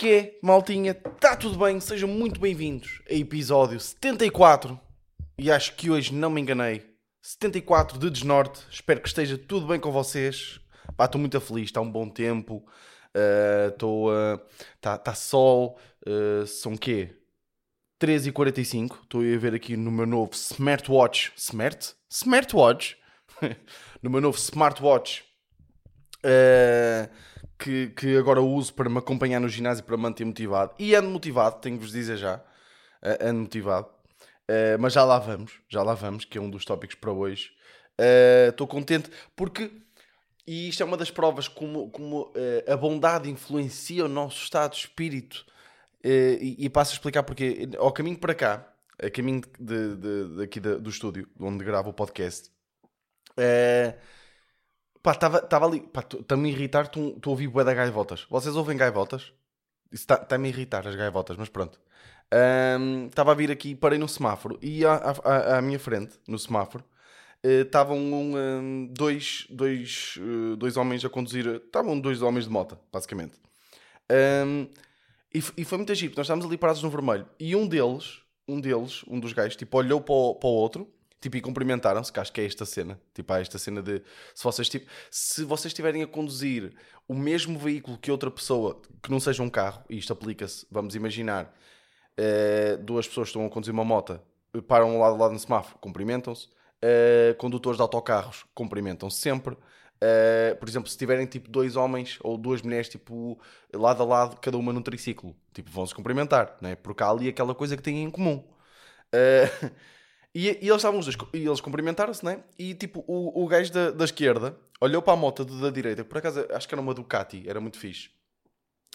Que é, maltinha? Está tudo bem? Sejam muito bem-vindos a episódio 74. E acho que hoje não me enganei. 74 de Desnorte. Espero que esteja tudo bem com vocês. Estou muito feliz, está um bom tempo. Estou. Uh, está tá sol. Uh, são quê? 13h45. Estou a ver aqui no meu novo smartwatch. Smart? Smartwatch? no meu novo smartwatch. Uh, que, que agora uso para me acompanhar no ginásio para manter motivado. E ando motivado, tenho que vos dizer já. Uh, ando motivado. Uh, mas já lá vamos, já lá vamos, que é um dos tópicos para hoje. Estou uh, contente porque, e isto é uma das provas como, como a bondade influencia o nosso estado de espírito. e, e passo a explicar porque, ao caminho para cá, a caminho de, de, de aqui de, do estúdio, onde gravo o podcast, Pá, estava ali. Pá, está-me a irritar, estou a ouvir bué da gaivotas. Vocês ouvem gaivotas? Isso está-me tá a irritar, as gaivotas, mas pronto. Estava um, a vir aqui, parei no semáforo e à, à, à minha frente, no semáforo, estavam uh, um, um, dois, dois, uh, dois homens a conduzir. Estavam dois homens de moto, basicamente. E, e, foi muito agir, nós estávamos ali parados no vermelho. E um deles, um deles, um dos gajos, tipo, olhou para o, para o outro Tipo, e cumprimentaram-se, que acho que é esta cena. Tipo, há esta cena de se vocês, tipo, se vocês estiverem a conduzir o mesmo veículo que outra pessoa, que não seja um carro, e isto aplica-se, vamos imaginar, uh, duas pessoas estão a conduzir uma moto, param lado a lado no semáforo, cumprimentam-se. Uh, condutores de autocarros cumprimentam-se sempre. Uh, por exemplo, se tiverem tipo dois homens ou duas mulheres tipo lado a lado, cada uma num triciclo, tipo vão se cumprimentar, né? porque há ali aquela coisa que têm em comum. Uh, E, e eles estavam os dois, e eles cumprimentaram-se, né? E tipo, o, o gajo da, da esquerda olhou para a moto da direita, por acaso acho que era uma Ducati, era muito fixe.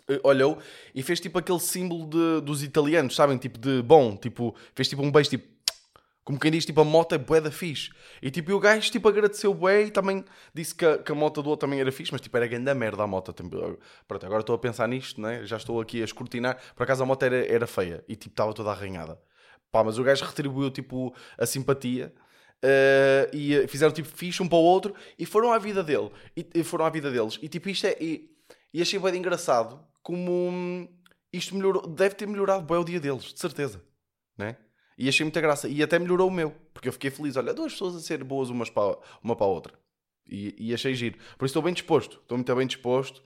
Eh, olhou e fez tipo aquele símbolo de, dos italianos, sabem? Tipo de bom, tipo, fez tipo um beijo, tipo, como quem diz, tipo, a moto é bué da fixe. E tipo, o gajo tipo, agradeceu bué e também disse que a, que a moto do outro também era fixe, mas tipo, era grande merda a moto. Tipo, pronto, agora estou a pensar nisto, né? Já estou aqui a escrutinar. Por acaso a moto era, era feia e tipo, estava toda arranhada. Pá, mas o gajo retribuiu tipo a simpatia. Uh, e fizeram tipo fixe um para o outro e foram à vida dele. E, e foram à vida deles. E tipo isto é e, e achei bem engraçado como isto melhorou deve ter melhorado bem o dia deles de certeza né? E achei muita graça. E até melhorou o meu porque eu fiquei feliz. Olha duas pessoas a ser boas umas para uma para a outra. E, e achei giro. Por isso estou bem disposto. Estou muito bem disposto.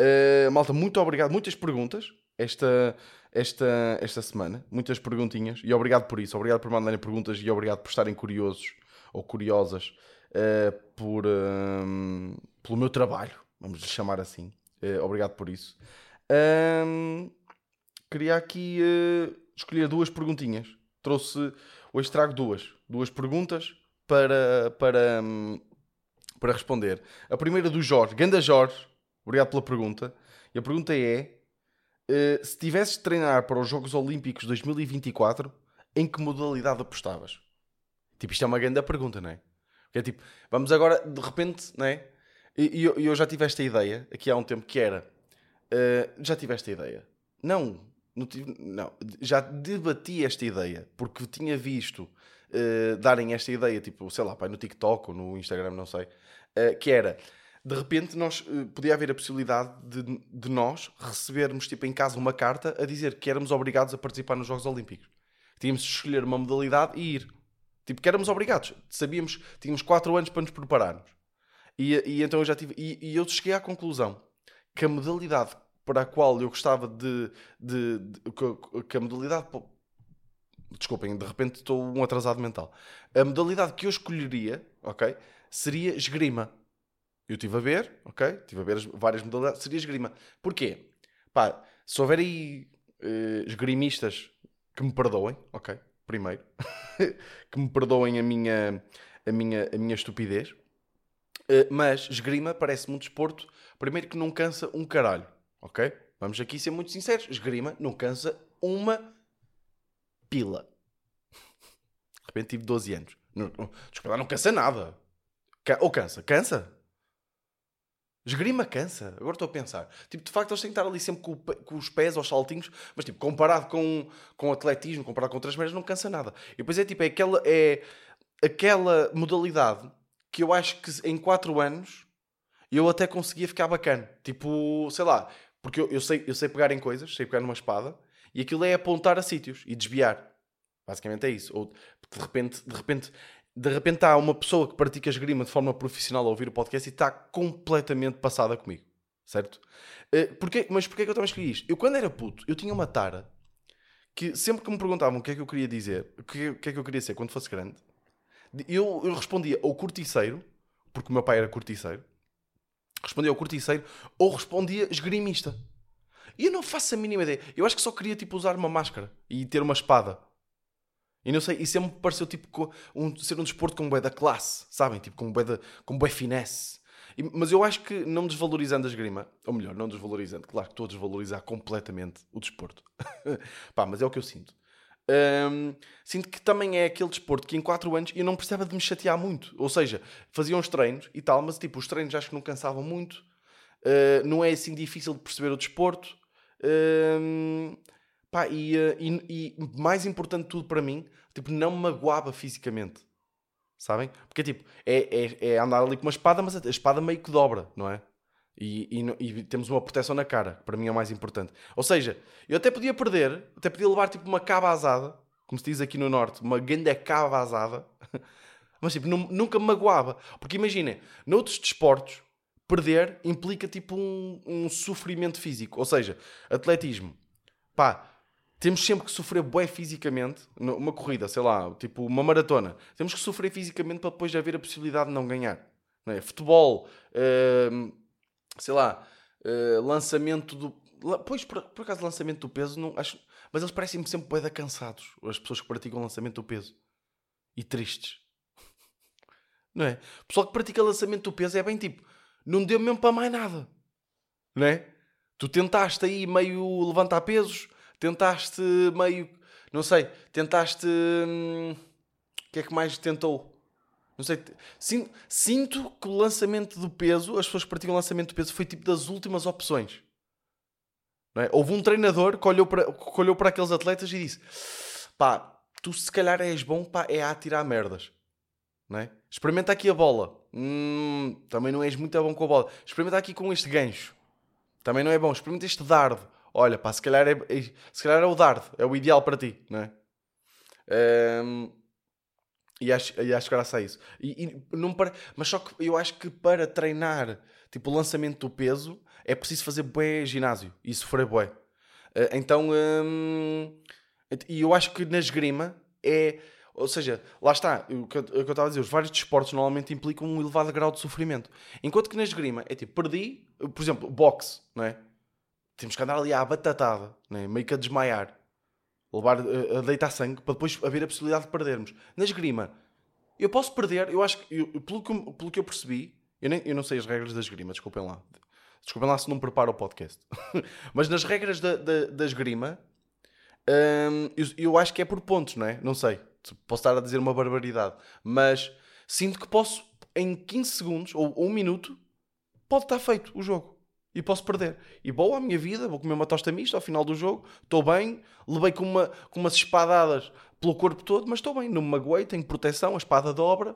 Uh, malta muito obrigado. Muitas perguntas. Esta esta, esta semana. Muitas perguntinhas. E obrigado por isso. Obrigado por mandarem perguntas e obrigado por estarem curiosos ou curiosas uh, por, uh, pelo meu trabalho. Vamos chamar assim. Uh, obrigado por isso. queria aqui eh, escolher duas perguntinhas. Trouxe. Hoje trago duas. Duas perguntas para, para, um, para responder. A primeira do Jorge. Ganda Jorge. Obrigado pela pergunta. E a pergunta é eh, se tivesses de treinar para os Jogos Olímpicos 2024, em que modalidade apostavas? Tipo, isto é uma grande pergunta, não é? Porque é tipo, vamos agora, de repente, não é? E eu, eu, já tive esta ideia, aqui há um tempo, que era... Uh, já tive esta ideia? Não, não, tive, não, já debati esta ideia, porque tinha visto uh, darem esta ideia, tipo, sei lá, pai, no TikTok ou no Instagram, não sei, uh, que era de repente nós uh, podia haver a possibilidade de, de, nós recebermos tipo em casa uma carta a dizer que éramos obrigados a participar nos Jogos Olímpicos. Tínhamos de escolher uma modalidade e ir. Tipo, que éramos obrigados. Sabíamos, tínhamos 4 anos para nos prepararmos. E, e então eu já tive. E, e, eu cheguei à conclusão que a modalidade para a qual eu gostava de. de, de que, que a modalidade. Desculpem, de repente estou um atrasado mental. A modalidade que eu escolheria, ok? Seria esgrima. Eu estive a ver, ok? Estive a ver as várias modalidades. Seria esgrima. Porquê? Pá, se houver aí uh, esgrimistas que me perdoem, ok? Primeiro. que me perdoem a minha, a minha, a minha estupidez. Uh, mas esgrima parece-me um desporto, primeiro que não cansa um caralho, ok? Vamos aqui ser muito sinceros. Esgrima não cansa uma pila. De repente tive 12 anos. Desculpa, não cansa nada. Ou cansa? Cansa? Esgrima cansa. Agora estou a pensar. Tipo, de facto, eles têm que estar ali sempre com, com os pés aos saltinhos, mas tipo, comparado com, com atletismo, comparado com outras merdas, não cansa nada. E depois é tipo, é aquela, é aquela modalidade que eu acho que em 4 anos eu até conseguia ficar bacana. Tipo, sei lá, Porque eu, eu, sei, eu sei pegar em coisas, sei pegar numa espada, e aquilo é apontar a sítios e desviar. Basicamente é isso. Ou de repente, de repente, de repente há uma pessoa que pratica esgrima de forma profissional a ouvir o podcast e está completamente passada comigo. Certo? Uh, porquê? Mas porquê que eu também escolhi isto? Eu, quando era puto, eu tinha uma tara que sempre que me perguntavam o que é que eu queria dizer, o que, que é que eu queria ser quando fosse grande, eu, eu respondia ou corticeiro, porque o meu pai era corticeiro, respondia ao corticeiro, ou respondia esgrimista. E eu não faço a mínima ideia. Eu acho que só queria tipo usar uma máscara e ter uma espada. E não sei, e sempre me pareceu tipo um, ser um desporto com bué da classe, sabem? Tipo com bué, da, com bué finesse. E, mas eu acho que não desvalorizando a esgrima, ou melhor, não desvalorizando, claro que estou a desvalorizar completamente o desporto. Pá, mas é o que eu sinto. Um, sinto que também é aquele desporto que em 4 anos eu não precisava de me chatear muito. Ou seja, fazia uns treinos e tal, mas tipo, os treinos acho que não cansavam muito. Uh, não é assim difícil de perceber o desporto. Um, pá, e, e, e, mais importante de tudo para mim, tipo, não me magoava fisicamente. Sabem? Porque tipo, é, é, é andar ali com uma espada, mas a espada meio que dobra, não é? E, e, e, temos uma proteção na cara, que para mim é o mais importante. Ou seja, eu até podia perder, até podia levar tipo uma cava asada, como se diz aqui no Norte, uma grande cava asada, mas tipo, nunca me magoava. Porque imaginem, noutros desportos, perder implica tipo um, um sofrimento físico. Ou seja, atletismo, pá, temos sempre que sofrer bué fisicamente, uma corrida, sei lá, tipo uma maratona, temos que sofrer fisicamente para depois haver a possibilidade de não ganhar. Não é? Futebol, hum, sei lá, uh, lançamento do. Pois, por, por acaso, lançamento do peso, não, acho, mas eles parecem-me sempre boeda cansados, as pessoas que praticam lançamento do peso. E tristes. Não é? O pessoal que pratica lançamento do peso é bem tipo, não deu mesmo para mais nada. Não é? Tu tentaste aí meio levantar pesos, tentaste meio. Não sei, tentaste. Hum, o que é que mais tentou? Não sei. Sinto, sinto que o lançamento do peso, as pessoas que praticam lançamento do peso, foi tipo das últimas opções. É? Houve um treinador que olhou, para, que olhou para aqueles atletas e disse: pá, tu se calhar és bom pá, é a tirar merdas. Não é? Experimenta aqui a bola. Hum, também não és muito bom com a bola. Experimenta aqui com este gancho. Também não é bom. Experimenta este dardo. Olha, pá, se calhar é, é se calhar é o dardo. É o ideal para ti, não é? Um, e acho, e acho graça a isso. E, e não para, mas só que eu acho que para treinar tipo o lançamento do peso é preciso fazer bué ginásio e sofrer bué. Uh, então, hum, e eu acho que na esgrima é. Ou seja, lá está, o que, eu, o que eu estava a dizer, os vários desportos normalmente implicam um elevado grau de sofrimento. Enquanto que na esgrima é tipo, perdi, por exemplo, boxe, não é? Temos que andar ali à batatada, é? meio que a desmaiar levar a, a deitar sangue para depois haver a possibilidade de perdermos. Na esgrima, eu posso perder, eu acho que, eu, pelo, que pelo que eu percebi, eu, nem, eu não sei as regras da esgrima, desculpem lá. Desculpem lá se não preparo o podcast. Mas nas regras da, da, da esgrima, hum, eu, eu, acho que é por pontos, não é? Não sei. Posso estar a dizer uma barbaridade. Mas sinto que posso, em 15 segundos ou um minuto, pode estar feito o jogo e posso perder. E boa a minha vida, vou comer uma tosta mista ao final do jogo, estou bem, levei com, uma, com umas espadadas pelo corpo todo, mas estou bem, não me magoei, tenho proteção, a espada dobra.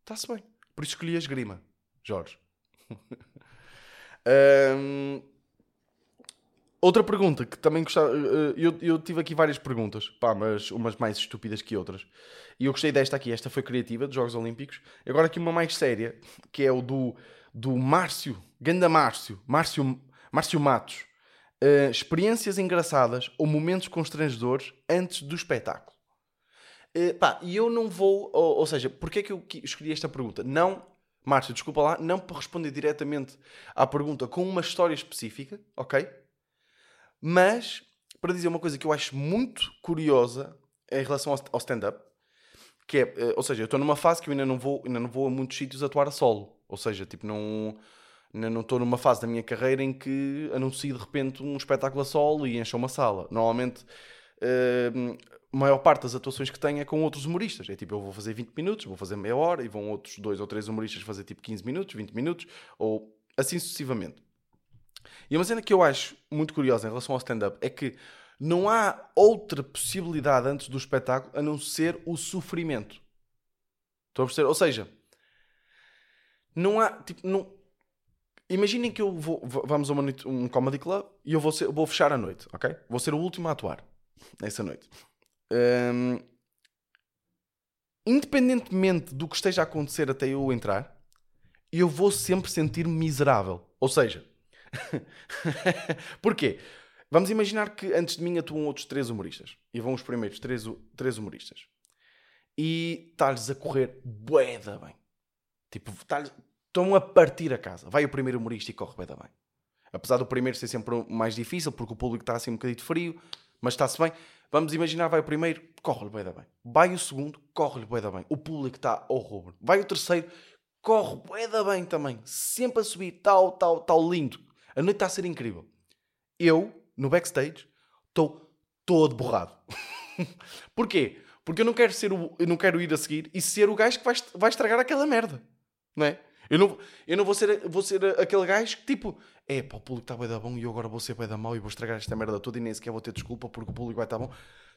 Está-se bem. Por isso escolhi a esgrima, Jorge. um, outra pergunta que também gostava. Eh, eu, eu tive aqui várias perguntas, pá, mas umas mais estúpidas que outras. E eu gostei desta aqui, esta foi criativa, dos Jogos Olímpicos. Agora aqui uma mais séria, que é o do do Márcio, Ganda Márcio, Márcio, Márcio Matos. Uh, experiências engraçadas ou momentos constrangedores antes do espetáculo. Uh, pá, e eu não vou, ou, ou seja, porque é que eu escolhi esta pergunta? Não, Márcio, desculpa lá, não para responder diretamente à pergunta com uma história específica, ok? Mas para dizer uma coisa que eu acho muito curiosa em relação ao stand-up, que é, uh, ou seja, eu estou numa fase que eu ainda não vou, ainda não vou a muitos sítios atuar a solo. Ou seja, tipo, não, não estou numa fase da minha carreira em que anuncio de repente um espetáculo a solo e encho uma sala. Normalmente, uh, a maior parte das atuações que tenho é com outros humoristas. É tipo, eu vou fazer 20 minutos, vou fazer meia hora e vão outros dois ou três humoristas fazer tipo 15 minutos, 20 minutos, ou assim sucessivamente. E uma cena que eu acho muito curiosa em relação ao stand-up é que não há outra possibilidade antes do espetáculo a não ser o sofrimento. A perceber? Ou seja, não há. Tipo, não, Imaginem que eu vou, vamos a uma noite, um comedy club e eu vou, ser- vou fechar a noite, ok? Vou ser o último a atuar nessa noite. Hum, independentemente do que esteja a acontecer até eu entrar, eu vou sempre sentir-me miserável. Ou seja, porquê? Vamos imaginar que antes de mim atuam outros três humoristas. E vão os primeiros três, três humoristas. E está-lhes a correr bué bem. Tipo, estão a partir a casa. Vai o primeiro humorista e corre bem. Apesar do primeiro ser sempre mais difícil, porque o público está assim um bocadinho frio, mas está-se bem. Vamos imaginar, vai o primeiro, corre-lhe bué da bem. Vai o segundo, corre-lhe bué da bem. O público está ao. Vai o terceiro, corre bué da bem também. Sempre a subir, tal, tal, tal, lindo. A noite está a ser incrível. Eu, no backstage, estou todo borrado. Porquê? Porque eu não quero ser o, eu não quero ir a seguir e ser o gajo que vai, vai estragar aquela merda. Não é? Eu não, eu não vou, ser, vou ser aquele gajo que tipo, é pá, o público está bem da bom e eu agora vou ser bem da mau e vou estragar esta merda toda e nem sequer vou ter desculpa porque o público vai estar bom.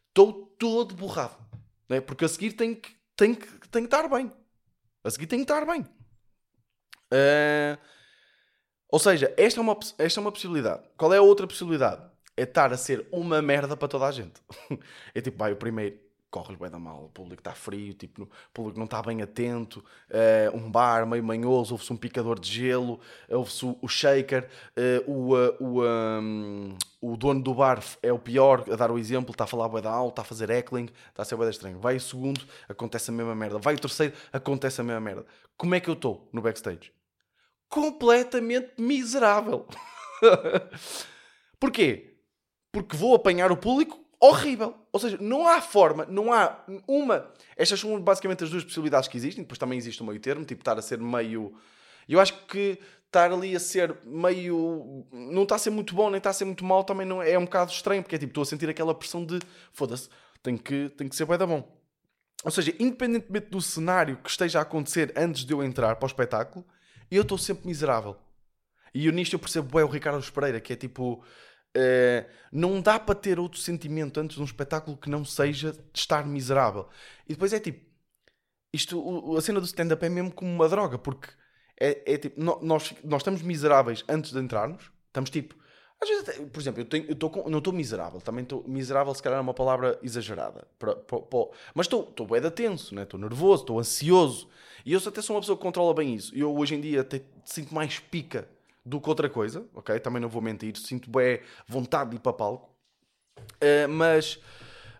Estou todo borrado. Não é? Porque a seguir tem que, tem, que, tem que estar bem. A seguir tem que estar bem. Ah, ou seja, esta é, uma, esta é uma possibilidade. Qual é a outra possibilidade? É estar a ser uma merda para toda a gente. é tipo, vai o primeiro, corre-lhe bem da mal, o público está frio, tipo, o público não está bem atento, eh, um bar meio manhoso, ouve-se um picador de gelo, ouve-se o, o shaker, eh, o, eh, o, um, o dono do bar é o pior, a dar o exemplo, está a falar bué da alto, está a fazer heckling, está a ser da estranho. Vai o segundo, acontece a mesma merda. Vai o terceiro, acontece a mesma merda. Como é que eu estou no backstage? completamente miserável. Porquê? Porque vou apanhar o público horrível. Ou seja, não há forma, não há uma. Estas são basicamente as duas possibilidades que existem. Depois também existe o meio termo, tipo estar a ser meio. Eu acho que estar ali a ser meio. Não está a ser muito bom, nem está a ser muito mal, também não é, um bocado estranho, porque é tipo, estou a sentir aquela pressão de foda-se, tem que, tem que ser bué da bom. Ou seja, independentemente do cenário que esteja a acontecer antes de eu entrar para o espetáculo, eu estou sempre miserável. E eu nisto eu percebo bem o Ricardo Pereira, que é tipo. Eh, não dá para ter outro sentimento antes de um espetáculo que não seja estar miserável. E depois é tipo. Isto, o- a cena do stand-up é mesmo como uma droga, porque é, é tipo. no- Nós, nós estamos miseráveis antes de entrarmos. Estamos tipo. Às vezes, até- por exemplo, eu, tenho, eu tô com- não estou miserável. Também estou. Miserável, se calhar, é uma palavra exagerada. Pra- pra- pra- mas estou bué de tenso, né? estou nervoso, estou ansioso. E eu até sou uma pessoa que controla bem isso. Eu hoje em dia até sinto mais pica do que outra coisa, ok? Também não vou mentir. Sinto bem vontade de ir para palco. Uh, mas,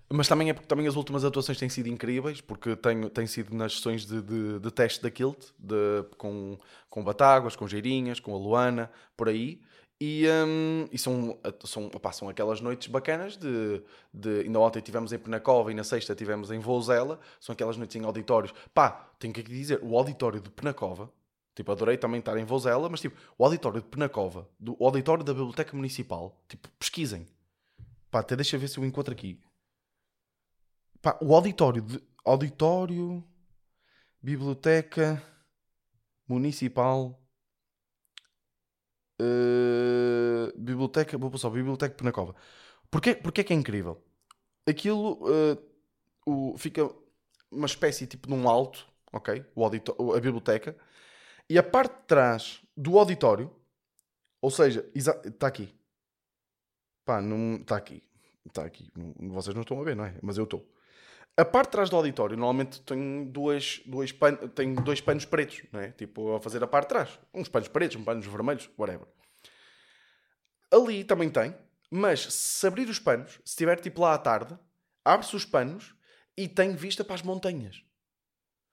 mas também é porque também as últimas atuações têm sido incríveis, porque tenho, tem sido nas sessões de, de, de teste da Kilt, de, com, com Batáguas, com Geirinhas, com a Luana, por aí. E, hum, e são, são, opá, são aquelas noites bacanas de, de. Ainda ontem tivemos em Penacova e na sexta tivemos em Vouzela. São aquelas noites em auditórios. Pá, tenho que dizer, o auditório de Penacova, tipo, adorei também estar em Vouzela, mas tipo, o auditório de Penacova, do, o auditório da Biblioteca Municipal, tipo, pesquisem. Pá, até deixa ver se eu encontro aqui. Pá, o auditório de. Auditório. Biblioteca. Municipal. eh, biblioteca. Vou passar. Biblioteca Penacova. Porquê, porquê que é incrível? Aquilo. eh, o, fica uma espécie tipo num alto. Ok? O audito, a biblioteca. E a parte de trás do auditório. Ou seja, está aqui. Pá, está aqui. Está aqui. Vocês não estão a ver, não é? Mas eu estou. A parte de trás do auditório normalmente tem dois, dois, pan, tem dois panos pretos, não é? Tipo, a fazer a parte de trás. Uns panos pretos, uns panos vermelhos, whatever. Ali também tem, mas se abrir os panos, se estiver tipo lá à tarde, abre-se os panos e tem vista para as montanhas.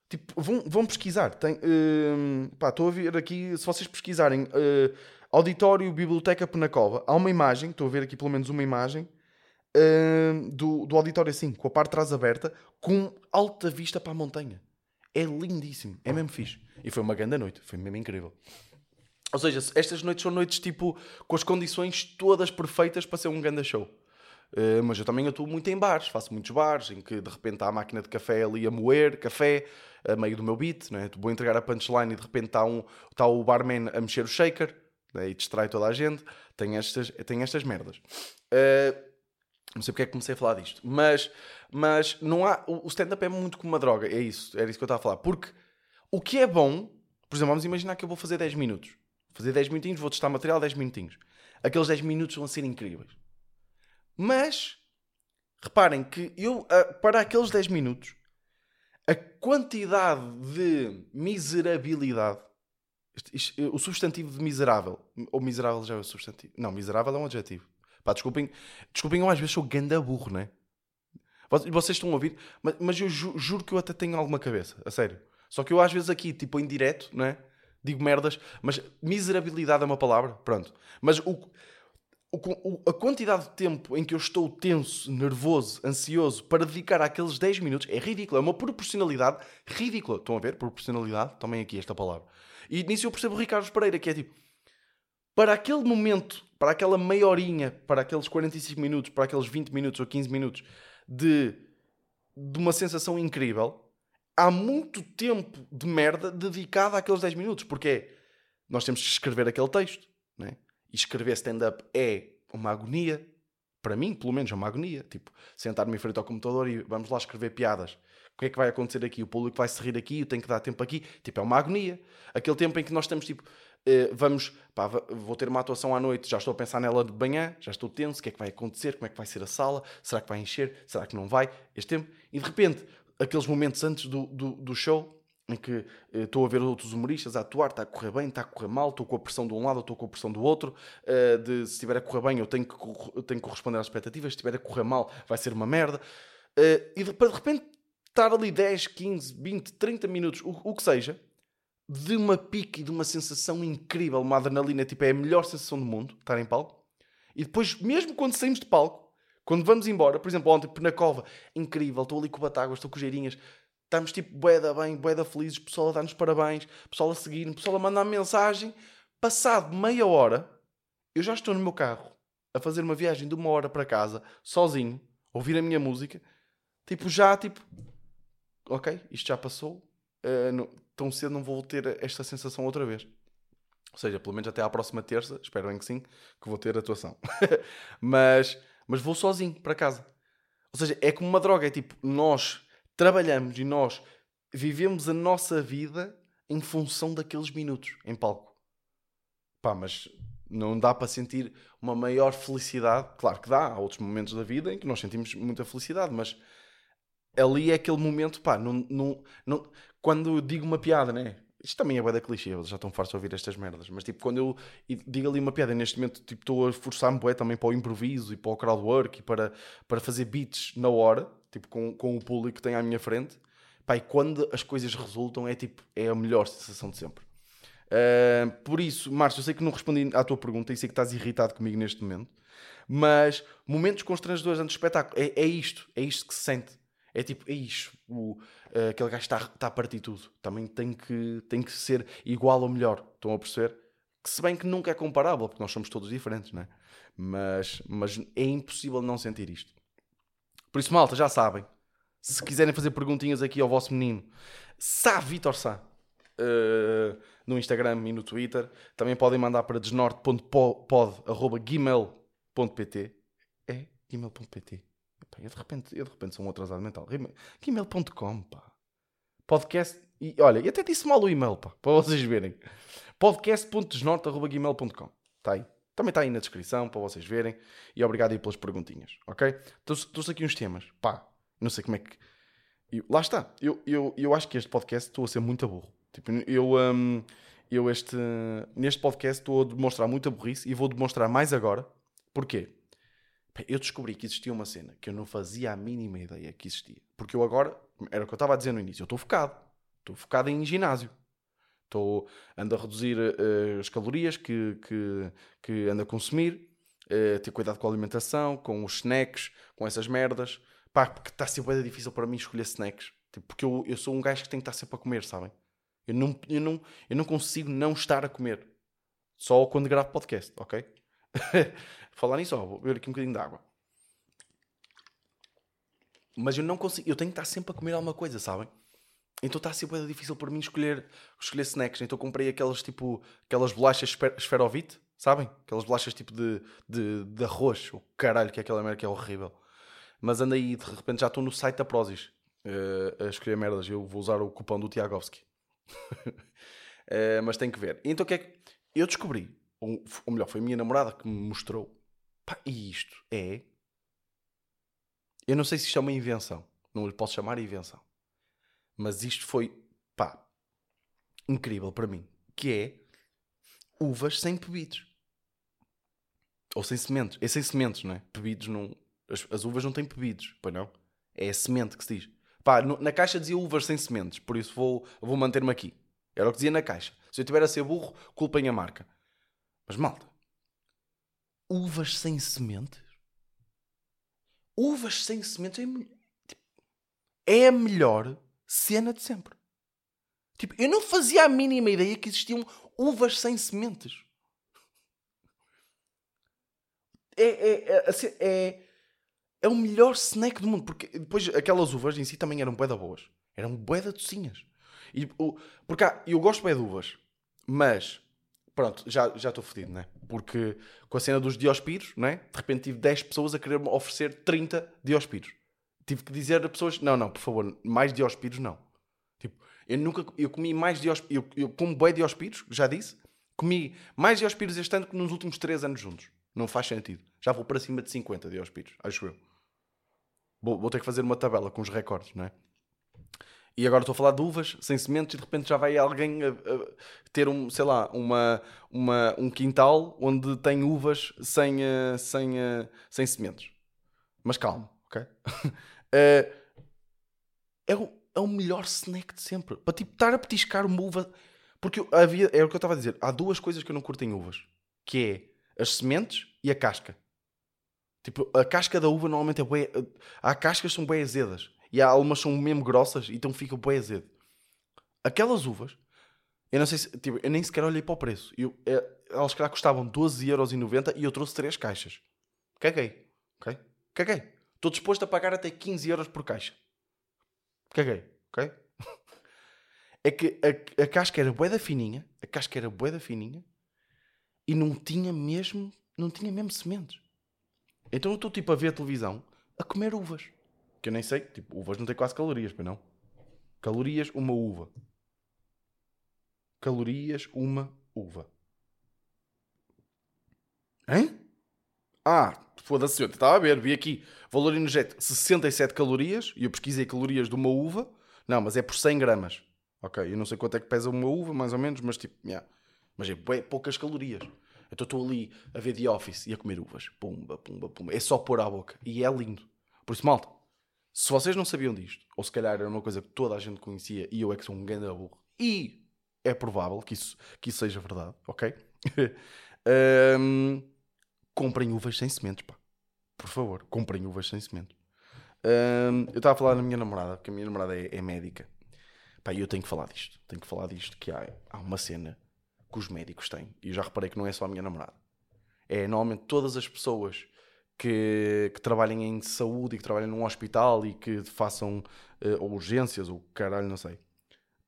Tipo, vão, vão pesquisar. Tem, hum, pá, estou a ver aqui, se vocês pesquisarem eh, Auditório Biblioteca Penacova, há uma imagem, estou a ver aqui pelo menos uma imagem hum, do, do auditório assim, com a parte de trás aberta, com alta vista para a montanha. É lindíssimo, é mesmo fixe. E foi uma grande noite, foi mesmo incrível. Ou seja, estas noites são noites tipo com as condições todas perfeitas para ser um grande show. Uh, mas eu também atuo muito em bares, faço muitos bares em que de repente há a máquina de café ali a moer, café, a meio do meu beat, né? vou entregar a punchline e de repente está um, tá o barman a mexer o shaker né? e distrai toda a gente. Tem estas, tem estas merdas. Uh, não sei porque é que comecei a falar disto, mas, mas não há, o stand-up é muito como uma droga, é isso, era isso que eu estava a falar. Porque o que é bom, por exemplo, vamos imaginar que eu vou fazer 10 minutos. fazer 10 minutinhos, vou testar material 10 minutinhos. Aqueles 10 minutos vão ser incríveis. Mas, reparem que eu, ah, para aqueles 10 minutos, a quantidade de miserabilidade, isto- o substantivo de miserável, ou miserável já é o substantivo, não, miserável é um adjetivo. Pá, desculpem, desculpem, eu às vezes sou ganda burro, não é? Vocês- estão a ouvir, mas, mas eu ju- juro que eu até tenho alguma cabeça, a sério. Só que eu às vezes aqui, tipo em direto, não é? Digo merdas, mas miserabilidade é uma palavra, pronto. Mas o, o- a quantidade de tempo em que eu estou tenso, nervoso, ansioso para dedicar àqueles 10 minutos é ridículo. É uma proporcionalidade ridícula. Estão a ver? Proporcionalidade, tomem aqui esta palavra. E nisso eu percebo o Ricardo Pereira, que é tipo, para aquele momento, para aquela meia horinha, para aqueles 45 minutos, para aqueles 20 minutos ou 15 minutos de, de uma sensação incrível, há muito tempo de merda dedicado àqueles 10 minutos, porque é, nós temos que escrever aquele texto, escrever stand-up é uma agonia, para mim, pelo menos, é uma agonia. Tipo, sentar-me em frente ao computador e vamos lá escrever piadas. O que é que vai acontecer aqui? O público vai se rir aqui, eu tenho que dar tempo aqui. Tipo, é uma agonia. Aquele tempo em que nós estamos, tipo, eh, vamos, pá, vou ter uma atuação à noite, já estou a pensar nela de manhã, já estou tenso, o que é que vai acontecer, como é que vai ser a sala, será que vai encher, será que não vai, este tempo. E de repente, aqueles momentos antes do, do, do show, em que eh, estou a ver outros humoristas a atuar, está a correr bem, está a correr mal, estou com a pressão de um lado, estou com a pressão do outro, eh, de se estiver a correr bem eu tenho que, eu tenho que corresponder às expectativas, se estiver a correr mal vai ser uma merda. Eh, e de, de repente estar ali 10, 15, 20, 30 minutos, o, o que seja, de uma pique e de uma sensação incrível, uma adrenalina, tipo, é a melhor sensação do mundo, estar em palco. E depois, mesmo quando saímos de palco, quando vamos embora, por exemplo, ontem, na cova, incrível, estou ali com batáguas, estou com geirinhas, estamos tipo boeda bem, boeda felizes, pessoal a dar-nos parabéns, pessoal a seguir, pessoal a mandar mensagem. Passado meia hora, eu já estou no meu carro a fazer uma viagem de uma hora para casa, sozinho, ouvir a minha música, tipo, já, tipo, ok, isto já passou, eh, não- tão cedo não vou ter esta sensação outra vez. Ou seja, pelo menos até à próxima terça, espero bem que sim, que vou ter atuação. mas, mas vou sozinho para casa. Ou seja, é como uma droga, é tipo, nós trabalhamos e nós vivemos a nossa vida em função daqueles minutos em palco. Pá, mas não dá para sentir uma maior felicidade. Claro que dá, há outros momentos da vida em que nós sentimos muita felicidade, mas ali é aquele momento, pá, não, não, não, quando eu digo uma piada, né? Isto também é bué da clichê, eles já estão fartos de ouvir estas merdas, mas tipo, quando eu digo ali uma piada, neste momento tipo, estou a forçar-me bué também para o improviso e para o crowdwork e para, para fazer beats na hora, tipo, com, com o público que tem à minha frente, pá, e quando as coisas resultam é tipo, é a melhor sensação de sempre. Uh, por isso, Márcio, eu sei que não respondi à tua pergunta e sei que estás irritado comigo neste momento, mas momentos constrangedores antes do espetáculo é, é isto, é isto que se sente. É tipo, é isto, o, uh, aquele gajo está, está a partir tudo. Também tem que, tem que ser igual ou melhor. Estão a perceber? Que se bem que nunca é comparável, porque nós somos todos diferentes, não é? Mas, mas é impossível não sentir isto. Por isso, malta, já sabem. Se quiserem fazer perguntinhas aqui ao vosso menino, Sá Vitor Sá, uh, no Instagram e no Twitter, também podem mandar para desnorte.pod.gmail.pt É? gmail.pt eu, de repente, eu de repente sou um atrasado mental. Gmail.com, pá. Podcast. E olha, e até disse mal o e-mail, pá, para vocês verem. Podcast.desnorte.gmail.com. Está aí. Também está aí na descrição para vocês verem. E obrigado aí pelas perguntinhas, ok? Trouxe aqui uns temas. Pá, não sei como é que. Eu, lá está. Eu, eu, eu acho que este podcast estou a ser muito burro. Tipo, eu, um, eu este, neste podcast estou a demonstrar muita burrice e vou demonstrar mais agora. Porquê? Eu descobri que existia uma cena que eu não fazia a mínima ideia que existia. Porque eu agora, era o que eu estava a dizer no início, eu estou focado. Estou focado em ginásio. Estou, ando a reduzir uh, as calorias que, que, que ando a consumir, uh, ter cuidado com a alimentação, com os snacks, com essas merdas. Pá, porque está a ser bem difícil para mim escolher snacks. Tipo, porque eu, eu sou um gajo que tem que estar sempre a comer, sabem? Eu não, eu, não, eu não consigo não estar a comer. Só quando gravo podcast, ok? Falar nisso, ó, vou beber aqui um bocadinho de água. Mas eu não consigo, eu tenho que estar sempre a comer alguma coisa, sabem? Então está a ser difícil para mim escolher, escolher snacks. Então comprei aquelas tipo, aquelas bolachas esferovite, sabem? Aquelas bolachas tipo de, de, de arroz. O caralho, que é aquela merda que é horrível. Mas anda aí, de repente já estou no site da Prozis uh, a escolher merdas. Eu vou usar o cupom do Tiagovski. uh, mas tem que ver. Então o que é que eu descobri, ou, ou melhor, foi a minha namorada que me mostrou. Pá, e isto é. Eu não sei se isto é uma invenção. Não lhe posso chamar invenção. Mas isto foi, pá, incrível para mim. Que é uvas sem pebidos. Ou sem sementes. É sem sementes, não é? Pebidos não. As, as uvas não têm pebidos, pois não? É a semente que se diz. Pá, no- na caixa dizia uvas sem sementes, por isso vou, vou manter-me aqui. Era o que dizia na caixa. Se eu tiver a ser burro, culpem a marca. Mas malta, uvas sem sementes? Uvas sem sementes é, tipo, é a melhor cena de sempre. Tipo, eu não fazia a mínima ideia que existiam uvas sem sementes. É, é, é, assim, é, é o melhor snack do mundo. Porque depois aquelas uvas em si também eram bué da boas. Eram bué da docinhas. E, o, porque há- eu gosto bué de uvas. Mas, pronto, já já estou fodido, né? Porque com a cena dos diospiros, né? De repente tive 10 pessoas a querer-me oferecer 30 diospiros. Tive que dizer a pessoas, não, não, por favor, mais diospiros não. Tipo, eu nunca, eu comi mais diospiros, eu, eu como bué diospiros, já disse, comi mais diospiros este ano que nos últimos 3 anos juntos. Não faz sentido. Já vou para cima de 50 diospiros, acho eu. Vou, vou ter que fazer uma tabela com os recordes, não é? E agora estou a falar de uvas sem sementes e de repente já vai alguém a, a ter um, sei lá, uma, uma, um quintal onde tem uvas sem, eh, sem, eh, sem sementes. Mas calma, ok? Eh, é, o, é o melhor snack de sempre. Para tipo, estar a petiscar uma uva. Porque havia, é o que eu estava a dizer. Há duas coisas que eu não curto em uvas: que é as sementes e a casca. Tipo, a casca da uva normalmente é bué... Há cascas que são bem azedas. E há algumas que são mesmo grossas, então fica bem azedo. Aquelas uvas, eu não sei se... Tipo, eu nem sequer olhei para o preço. Eu, é, elas que castavam 12,90€ e eu trouxe 3 caixas. Caguei. Ok? Caguei. Estou disposto a pagar até 15 euros por caixa. Caguei. Ok? É que a, a casca era bué da fininha. A casca era bué da fininha. E não tinha mesmo... Não tinha mesmo sementes. Então eu estou tipo a ver a televisão a comer uvas. Que eu nem sei, tipo, uvas não têm quase calorias, pois não? Calorias, uma uva. Calorias, uma uva. Hein? Ah, foda-se, eu estava a ver, vi aqui. Valor energético, 67 calorias. E eu pesquisei calorias de uma uva. Não, mas é por 100 gramas. Ok, eu não sei quanto é que pesa uma uva, mais ou menos, mas tipo, yeah. Mas é bué poucas calorias. Então estou ali a ver The Office e a comer uvas. Pumba, pumba, pumba. É só pôr à boca. E é lindo. Por isso, malta, se vocês não sabiam disto, ou se calhar era uma coisa que toda a gente conhecia e eu é que sou um grande burro, e é provável que isso, que isso seja verdade, ok? Ahm, comprem uvas sem sementes, pá. Por favor, comprem uvas sem sementes. Ahm, eu estava a falar na minha namorada, porque a minha namorada é, é médica. Pá, e eu tenho que falar disto. Tenho que falar disto, que há, há uma cena que os médicos têm. E eu já reparei que não é só a minha namorada. É normalmente todas as pessoas que, que trabalhem em saúde e que trabalhem num hospital e que façam ou urgências ou caralho, não sei.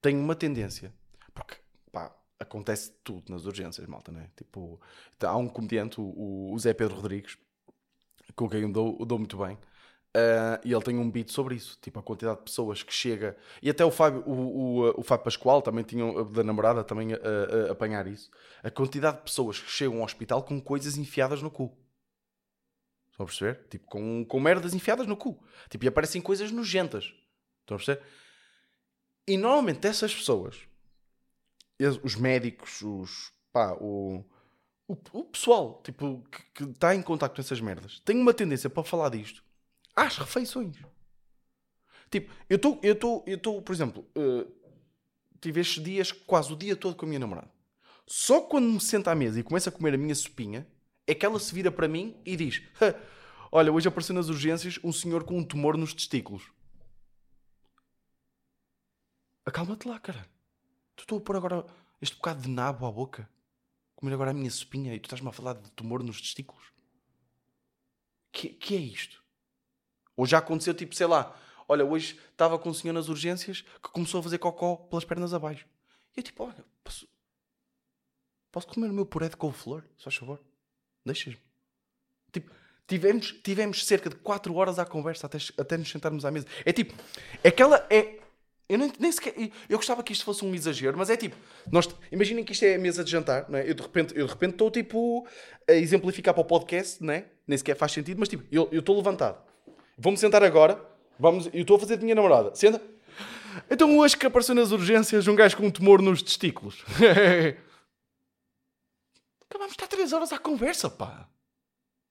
Têm uma tendência. Acontece tudo nas urgências, malta, né? Tipo, há um comediante, o, o Zé Pedro Rodrigues, com quem eu dou, dou muito bem. Uh, e ele tem um beat sobre isso, tipo a quantidade de pessoas que chega, e até o Fábio, o, o, o Fábio Pascoal também tinha da namorada também a, a- a apanhar isso. A quantidade de pessoas que chegam ao hospital com coisas enfiadas no cu. Estão a perceber? Tipo, com, com merdas enfiadas no cu. Tipo, e aparecem coisas nojentas. Estão a perceber? E normalmente essas pessoas, os médicos, os pá, o, o, o pessoal tipo, que, está em contato com essas merdas, tem uma tendência para falar disto às refeições. Tipo, eu estou, eu estou, eu estou, por exemplo, eh, tive estes dias quase o dia todo com a minha namorada. Só quando me sento à mesa e começo a comer a minha sopinha, é que ela se vira para mim e diz: "Ha, Olha, hoje apareceu nas urgências um senhor com um tumor nos testículos. Acalma-te lá, caralho. Tu estou a pôr agora este bocado de nabo à boca, comer agora a minha sopinha e tu estás-me a falar de tumor nos testículos. Que, que é isto? Ou já aconteceu, tipo, sei lá, olha, hoje estava com um senhor nas urgências que começou a fazer cocó pelas pernas abaixo. E eu, tipo, olha, posso, posso comer o meu puré de couve-flor? Se faz favor. Deixas-me. Tipo, tivemos, tivemos cerca de 4 horas à conversa até, até nos sentarmos à mesa. É tipo, aquela é. Eu nem, nem sequer. Eu gostava que isto fosse um exagero, mas é tipo. Nós, imaginem que isto é a mesa de jantar, não é? Eu de repente eu de repente estou tipo a exemplificar para o podcast, não é? Nem sequer faz sentido, mas tipo, eu estou levantado. Vou-me sentar agora, vamos, eu estou a fazer de minha namorada. Senta. Então hoje que apareceu nas urgências um gajo com um tumor nos testículos. Acabamos de estar 3 horas à conversa, pá.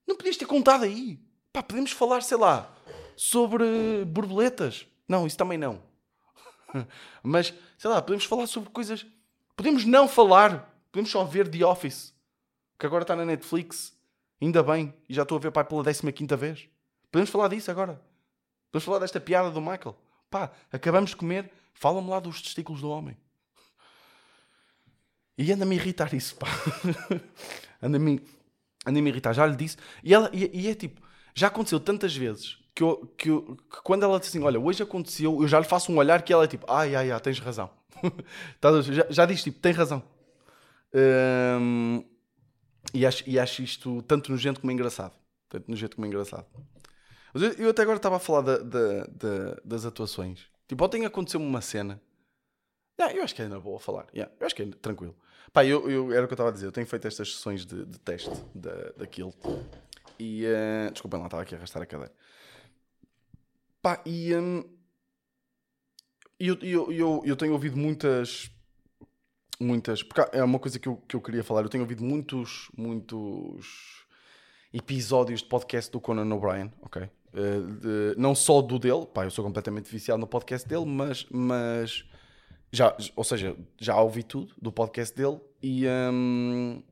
Não podias ter contado aí. Pá, podemos falar, sei lá, sobre borboletas. Não, isso também não. Mas, sei lá, podemos falar sobre coisas. Podemos não falar. Podemos só ver The Office. Que agora está na Netflix. Ainda bem. E já estou a ver, pai, pela 15 vez. Podemos falar disso agora. Podemos falar desta piada do Michael. Pá, acabamos de comer. Fala-me lá dos testículos do homem. E anda-me a irritar isso, pá. anda-me anda a irritar. Já lhe disse. E, ela, e, e, é tipo, já aconteceu tantas vezes que, eu, que, eu, que, quando ela diz assim, olha, hoje aconteceu, eu já lhe faço um olhar que ela é tipo, ai, ai, ai, tens razão. Tá, já, já diz tipo, tem razão. Um, e, acho, e acho isto tanto nojento como engraçado. Tanto nojento como engraçado. Mas eu, eu até agora estava a falar da, da, da, das atuações. Tipo, ontem aconteceu-me uma cena. Yeah, eu acho que é na boa falar. Yeah, eu acho que é tranquilo. Pá, eu, eu, era o que eu estava a dizer. Eu tenho feito estas sessões de, de teste da, daquilo. E. Uh, desculpem lá, estava aqui a arrastar a cadeira. Pá, e. Um, eu, eu, eu, eu tenho ouvido muitas. Muitas. Porque é uma coisa que eu, que eu queria falar. Eu tenho ouvido muitos. Muitos episódios de podcast do Conan O'Brien, ok? Uh, de, não só do dele, pá, eu sou completamente viciado no podcast dele, mas, mas já, ou seja, já ouvi tudo do podcast dele e hum,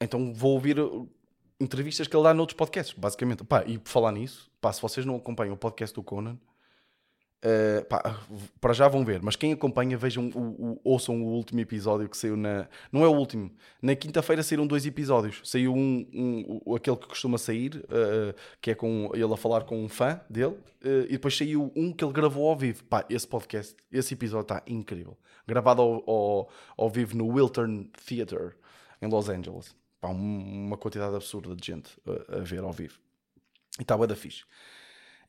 então vou ouvir entrevistas que ele dá noutros podcasts, basicamente. Pá, e por falar nisso, pá, se vocês não acompanham o podcast do Conan, Uh, pá, para já vão ver, mas quem acompanha, vejam, o, o, ouçam o último episódio que saiu na. Não é o último, na quinta-feira saíram dois episódios. Saiu um, um, aquele que costuma sair, uh, que é com ele a falar com um fã dele, uh, e depois saiu um que ele gravou ao vivo. Pá, esse podcast, esse episódio está incrível. Gravado ao, ao, ao, vivo no Wiltern Theatre em Los Angeles. Pá, uma quantidade absurda de gente a, a ver ao vivo. E estava da fixe.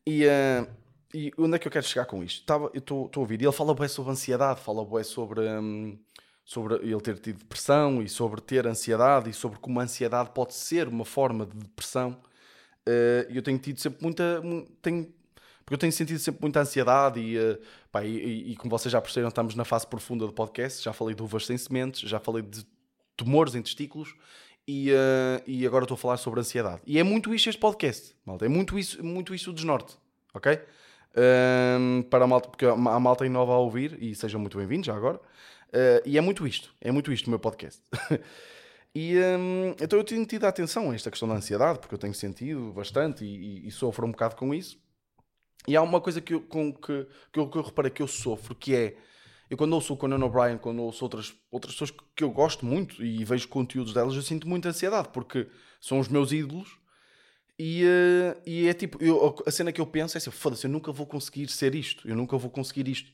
E. Uh, e onde é que eu quero chegar com isto? Tava, eu estou a ouvir. E ele fala bem sobre ansiedade, fala bem sobre, hum, sobre ele ter tido depressão e sobre ter ansiedade e sobre como a ansiedade pode ser uma forma de depressão. Uh, eu tenho tido sempre muita. Tenho, porque eu tenho sentido sempre muita ansiedade e, uh, pá, e, e, como vocês já perceberam, estamos na fase profunda do podcast. Já falei de uvas sem sementes, já falei de tumores em testículos e, uh, e agora estou a falar sobre ansiedade. E é muito isso este podcast, malta. É muito isso, muito isso o desnorte, ok? um, para a malta, porque a malta nova a ouvir, e sejam muito bem-vindos já agora. Uh, e é muito isto, é muito isto o meu podcast. e um, então eu tenho tido atenção a esta questão da ansiedade, porque eu tenho sentido bastante e, e, e sofro um bocado com isso. E há uma coisa que eu, com, que, que, eu, que eu reparei que eu sofro, que é eu quando ouço o Conan O'Brien, quando ouço outras, outras pessoas que eu gosto muito e vejo conteúdos delas, eu sinto muita ansiedade, porque são os meus ídolos e, uh, e é tipo, eu, a cena que eu penso é assim: foda-se, eu nunca vou conseguir ser isto, eu nunca vou conseguir isto.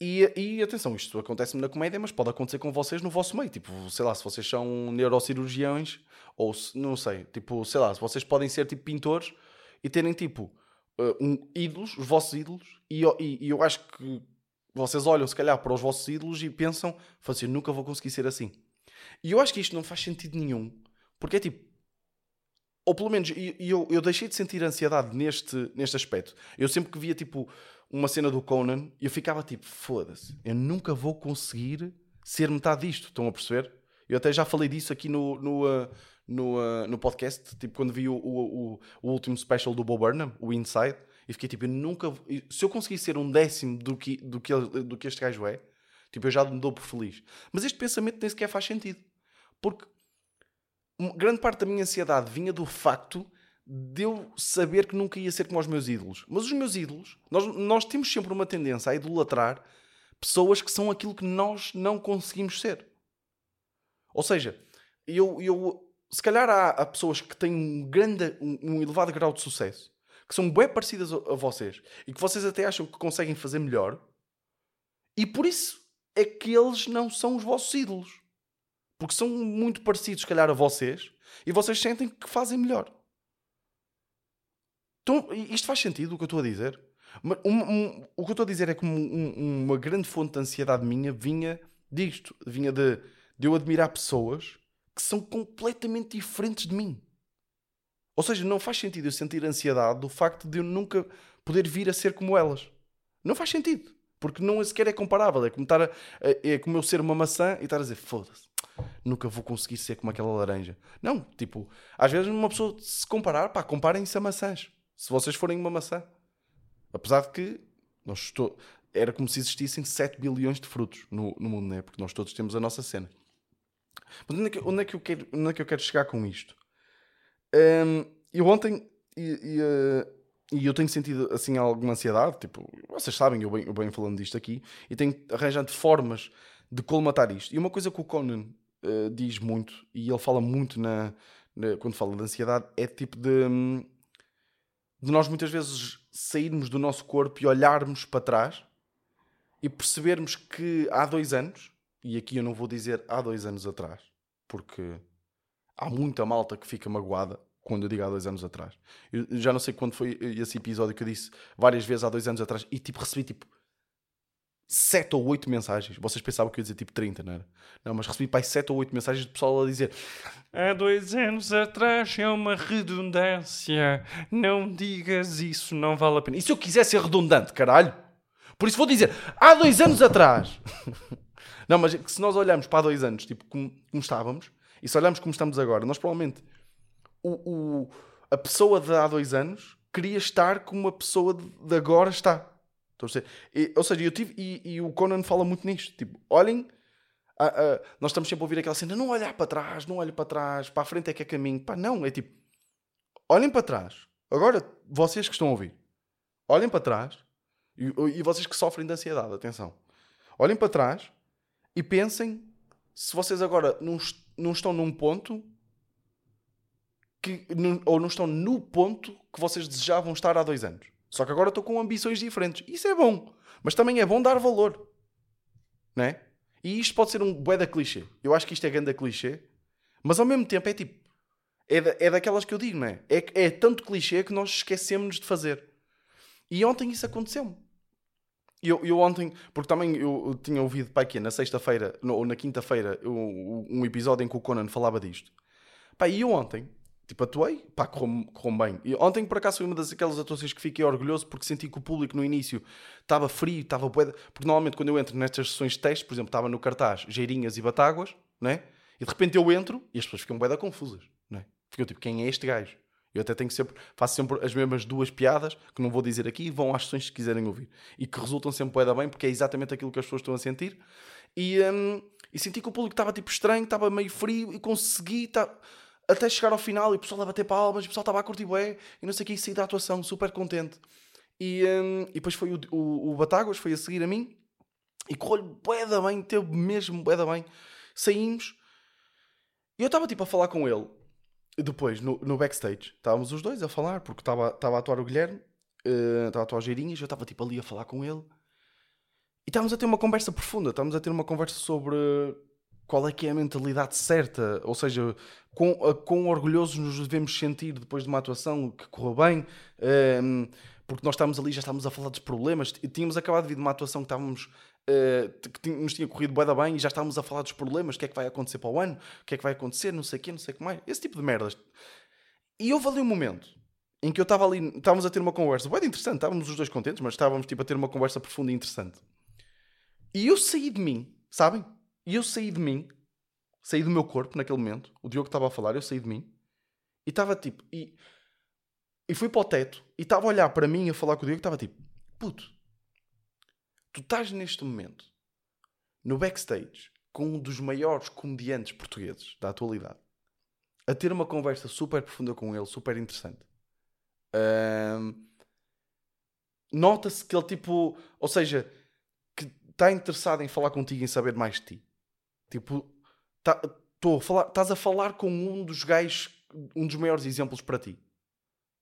E, e atenção, isto acontece-me na comédia, mas pode acontecer com vocês no vosso meio. Tipo, sei lá, se vocês são neurocirurgiões, ou se, não sei, tipo, sei lá, se vocês podem ser tipo pintores e terem tipo uh, um, ídolos, os vossos ídolos, e, e, e, eu acho que vocês olham se calhar para os vossos ídolos e pensam, assim, nunca vou conseguir ser assim. E eu acho que isto não faz sentido nenhum, porque é tipo, ou pelo menos eu, eu deixei de sentir ansiedade neste, neste aspecto. Eu sempre que via tipo uma cena do Conan, eu ficava tipo, foda-se, eu nunca vou conseguir ser metade disto. Estão a perceber? Eu até já falei disso aqui no, no, uh, no, uh, no podcast, tipo quando vi o, o, o, último special do Bob Burnham, o Inside, e fiquei tipo, eu nunca. Se eu conseguir ser um décimo do que, do que, do que este gajo é, tipo, eu já me dou por feliz. Mas este pensamento nem sequer faz sentido. Porque grande parte da minha ansiedade vinha do facto de eu saber que nunca ia ser como os meus ídolos. Mas os meus ídolos, nós, nós temos sempre uma tendência a idolatrar pessoas que são aquilo que nós não conseguimos ser. Ou seja, eu, eu se calhar há, há pessoas que têm um grande, um, um, elevado grau de sucesso, que são bem parecidas a, vocês e que vocês até acham que conseguem fazer melhor, e por isso é que eles não são os vossos ídolos. Porque são muito parecidos, se calhar, a vocês e vocês sentem que fazem melhor. Então, isto faz sentido o que eu estou a dizer? Um- um- o que eu estou a dizer é que um- uma grande fonte de ansiedade minha vinha disto. Vinha de, de eu admirar pessoas que são completamente diferentes de mim. Ou seja, não faz sentido eu sentir ansiedade do facto de eu nunca poder vir a ser como elas. Não faz sentido. Porque não sequer é comparável. É como, estar a- é como eu ser uma maçã e estar a dizer foda-se, nunca vou conseguir ser como aquela laranja. Não, tipo, às vezes uma pessoa se comparar, pá, comparem-se a maçãs. Se vocês forem uma maçã. Apesar de que nós estou... era como se existissem 7 bilhões de frutos no, no mundo, né? Porque nós todos temos a nossa cena. Mas onde é que, onde é que, eu, quero, onde é que eu quero chegar com isto? Hum, eu ontem e, e, eh, e eu tenho sentido assim alguma ansiedade, tipo, vocês sabem, eu bem, bem falando disto aqui, e tenho arranjado formas de colmatar isto. E uma coisa que o Conan eh, diz muito, e ele fala muito na, na- quando fala de ansiedade, é tipo de, hum, de nós muitas vezes sairmos do nosso corpo e olharmos para trás e percebermos que há dois anos, e aqui eu não vou dizer há dois anos atrás, porque há muita malta que fica magoada quando eu digo há dois anos atrás. Eu já não sei quando foi esse episódio que eu disse várias vezes há dois anos atrás e tipo recebi tipo sete ou oito mensagens. Vocês pensavam que eu ia dizer tipo 30, não era? Não, mas recebi pai sete ou oito mensagens de pessoal a dizer Há dois anos atrás é uma redundância. Não digas isso, não vale a pena. E se eu quiser ser redundante, caralho? Por isso vou dizer, há dois anos atrás. Não, mas é se nós olharmos para há dois anos, tipo, como, como estávamos, e se olharmos como estamos agora, nós provavelmente, o, o- a pessoa de há dois anos queria estar como a pessoa de, agora está. Estão a perceber? E- ou seja, eu tive, e, e o Conan fala muito nisto, tipo, olhem, a- a- nós estamos sempre a ouvir aquela cena, não olhar para trás, não olhe para trás, para a frente é que é caminho. Pá, não, é tipo, olhem para trás. Agora, vocês que estão a ouvir, olhem para trás, e, e vocês que sofrem de ansiedade, atenção, olhem para trás e pensem se vocês agora não, est- não estão num ponto que, ou não estão no ponto que vocês desejavam estar há dois anos. Só que agora estou com ambições diferentes. Isso é bom, mas também é bom dar valor, não é? E isto pode ser um bué da clichê. Eu acho que isto é grande clichê, mas ao mesmo tempo é tipo, é, da- é daquelas que eu digo, não é? É, é tanto clichê que nós esquecemos de fazer. E ontem isso aconteceu-me. Eu, eu ontem, porque também eu, tinha ouvido, pai, que na sexta-feira ou na quinta-feira, um episódio em que o Conan falava disto. Pá, e eu ontem, tipo, atuei, pá, correu bem. E ontem, por acaso, foi uma das aquelas atuações que fiquei orgulhoso porque senti que o público no início estava frio, estava de- Porque normalmente quando eu entro nestas sessões de teste, por exemplo, estava no cartaz Geirinhas e Batáguas, né? E de repente eu entro e as pessoas ficam bué da confusas, né? Ficam tipo, quem é este gajo? Eu até tenho sempre, faço sempre as mesmas duas piadas, que não vou dizer aqui, vão às sessões se quiserem ouvir. E que resultam sempre bué bem, porque é exatamente aquilo que as pessoas estão a sentir. E, hum, e senti que o público estava tipo estranho, estava meio frio e consegui tá, até chegar ao final e o pessoal a bater palmas, e o pessoal estava a curtir bué e não sei o que, e saí da atuação super contente. E, hum, e depois foi o, o, o Batáguas, foi a seguir a mim e correu-lhe bem, teve mesmo bué bem. Saímos e eu estava tipo a falar com ele depois no, no backstage. Estávamos os dois a falar porque estava estava a atuar o Guilherme, eh, estava a atuar o Geirinhas, eu estava tipo ali a falar com ele e estávamos a ter uma conversa profunda. Estávamos a ter uma conversa sobre qual é que é a mentalidade certa, ou seja, quão, quão orgulhosos nos devemos sentir depois de uma atuação que correu bem, ehm, porque nós estávamos ali, já estávamos a falar dos problemas, e tínhamos acabado de vir de uma atuação que estávamos eh, que nos tinha corrido da bem e já estávamos a falar dos problemas, o que é que vai acontecer para o ano, o que é que vai acontecer, não sei o quê, não sei o que mais, esse tipo de merdas. E houve ali um momento em que eu estava ali, estávamos a ter uma conversa, de interessante, estávamos os dois contentes, mas estávamos tipo a ter uma conversa profunda e interessante. E eu saí de mim, sabem? E eu saí de mim, saí do meu corpo naquele momento. O Diogo estava a falar, eu saí de mim. E estava tipo. E, e fui para o teto e estava a olhar para mim a falar com o Diogo. Estava tipo: Puto, tu estás neste momento no backstage com um dos maiores comediantes portugueses da atualidade a ter uma conversa super profunda com ele, super interessante. Ahm, Nota-se que ele, tipo, ou seja, que está interessado em falar contigo em saber mais de ti. Tipo, tá, tô a falar, estás a falar com um dos gajos, um dos maiores exemplos para ti.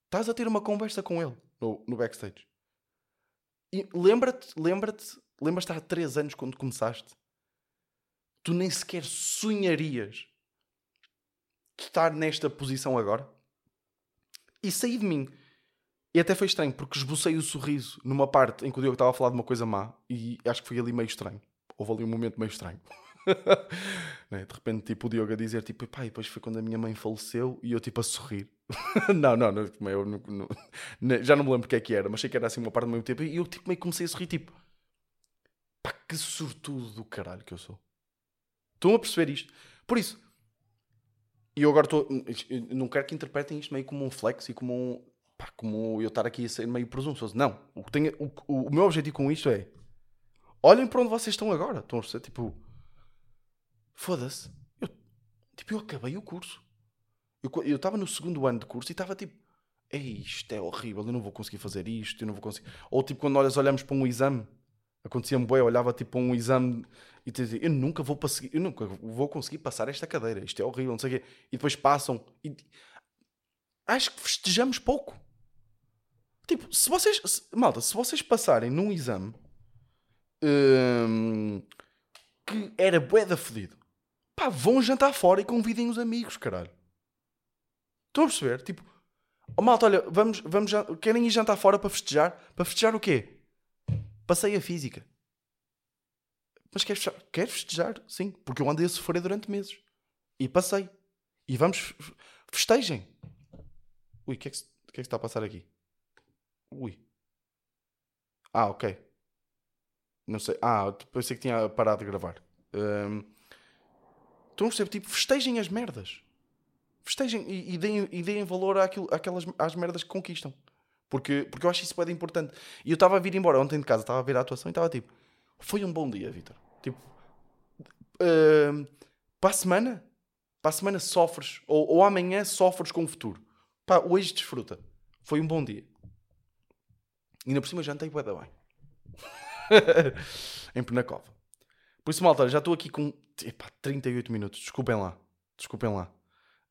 Estás a ter uma conversa com ele no, no backstage. Lembra-te, lembra-te, lembras-te há 3 anos quando começaste? Tu nem sequer sonharias de estar nesta posição agora? E saí de mim. E até foi estranho, porque esbocei o sorriso numa parte em que o Diogo estava a falar de uma coisa má e acho que foi ali meio estranho. Houve ali um momento meio estranho. né? De repente, tipo, o Diogo a dizer, tipo, pá, e depois foi quando a minha mãe faleceu e eu, tipo, a sorrir. não, não, não, eu não, não- não- já não me lembro o que é que era, mas sei que era assim uma parte do mesmo tempo e eu, tipo, meio comecei a sorrir, tipo, pá, que sortudo do caralho que eu sou. Estão a perceber isto? Por isso, e eu agora estou, não quero que interpretem isto meio como um flex e como um, pá, como eu estar aqui a ser meio presunçoso. Não, o, que tenho, o, o, o meu objetivo com isto é, olhem para onde vocês estão agora. Estão a perceber? Tipo, foda-se. Eu, tipo, eu acabei o curso. Eu estava no segundo ano de curso e estava tipo, isto é horrível, eu não vou conseguir fazer isto, eu não vou conseguir. Ou tipo, quando nós olhamos para um exame, acontecia-me bem, eu olhava tipo para um exame e dizia, eu nunca vou conseguir, eu nunca vou conseguir passar esta cadeira, isto é horrível, não sei o quê. E depois passam e acho que festejamos pouco. Tipo, se vocês, se- malta, se vocês passarem num exame hum, que era bué da fedido, pá, vão jantar fora e convidem os amigos, caralho. Estão a perceber? Tipo, oh, malta, olha, vamos, vamos, querem ir jantar fora para festejar? Para festejar o quê? Passei a física. Mas queres festejar? Queres festejar? Sim, porque eu andei a sofrer durante meses. E passei. E vamos, festejem. Ui, o que, é que, que é que está a passar aqui? Ui. Ah, ok. Não sei. Ah, pensei que tinha parado de gravar. Hum, Estão a perceber? Tipo, festejem as merdas. Festejem e, e, deem, e deem valor àquilo, àquelas, às merdas que conquistam. Porque, porque eu acho isso bem importante. E eu estava a vir embora ontem de casa, estava a ver a atuação e estava tipo, foi um bom dia, Vitor. Tipo, hum, para a semana, para a semana sofres, ou, ou amanhã sofres com o futuro. Pá, hoje desfruta. Foi um bom dia. E ainda por cima jantei bué da bem. em Penacova. Por isso, malta, já estou aqui com epá, 38 minutos. Desculpem lá. Desculpem lá.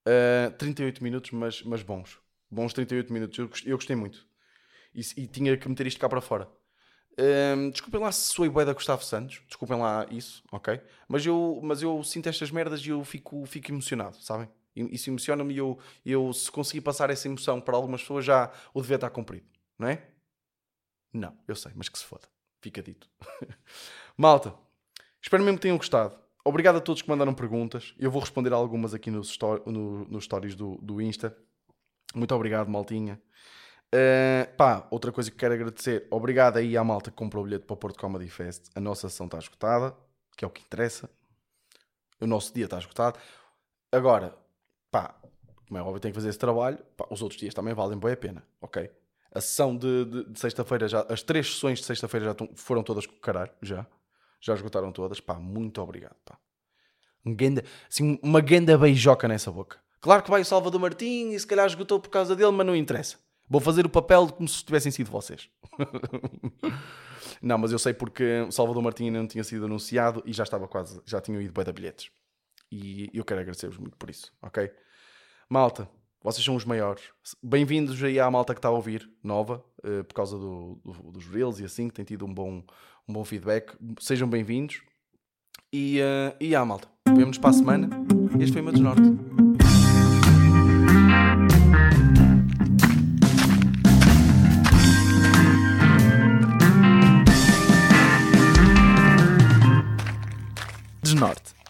Uh, 38 minutos, mas, mas bons. Bons 38 minutos. Eu, eu gostei muito. E, e tinha que meter isto cá para fora. Um, desculpem lá se sou bué da Gustavo Santos. Desculpem lá isso, ok? Mas eu, mas eu sinto estas merdas e eu fico, fico emocionado, sabem? Isso emociona-me e eu, eu, se conseguir passar essa emoção para algumas pessoas, já o dever estar cumprido, não é? Não, eu sei, mas que se foda. Fica dito. Malta, espero mesmo que tenham gostado. Obrigado a todos que mandaram perguntas. Eu vou responder algumas aqui nos, no- nos stories do, do Insta. Muito obrigado, maltinha. Uh, pá, outra coisa que quero agradecer. Obrigado aí à malta que comprou o bilhete para o Porto Comedy Fest. A nossa sessão está esgotada, que é o que interessa. O nosso dia está esgotado. Agora, pá, como é óbvio, tenho que fazer esse trabalho. Pá, os outros dias também valem bem a pena, ok? A sessão de, de- de sexta-feira, já, as três sessões de sexta-feira já estão- foram todas com caralho, já. Já esgotaram todas. Pá, muito obrigado, pá. Um ganda, assim, uma ganda beijoca nessa boca. Claro que vai o Salvador Martim e se calhar esgotou por causa dele, mas não interessa. Vou fazer o papel como se tivessem sido vocês. não, mas eu sei porque o Salvador Martim não tinha sido anunciado e já estava quase, já tinham ido bem de bilhetes. E eu quero agradecer-vos muito por isso, ok? Malta, vocês são os maiores. Bem-vindos aí à malta que está a ouvir, nova, uh, por causa do, do, dos reels e assim, que tem tido um bom, um bom feedback. Sejam bem-vindos. E, uh, e à malta. Vemo-nos para a semana. Este foi o meu desnorte. Norte.